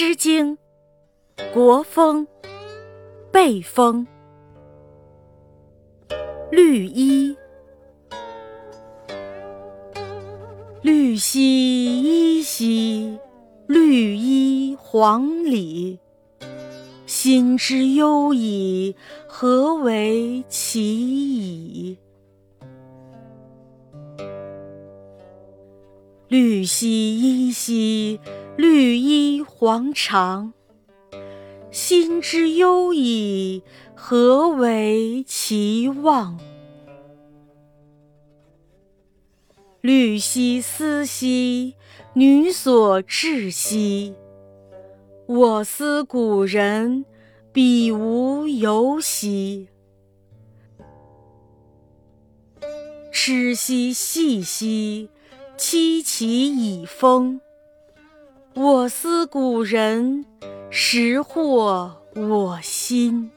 诗经·国风·背风·绿衣。绿兮衣兮，绿衣黄里。心之忧矣，何为其已？绿兮衣兮，绿衣黄裳。心之忧矣，何为其忘？绿兮丝兮，女所至兮。我思古人，彼无尤兮。痴兮细兮，戚其以风。我思古人，识惑我心。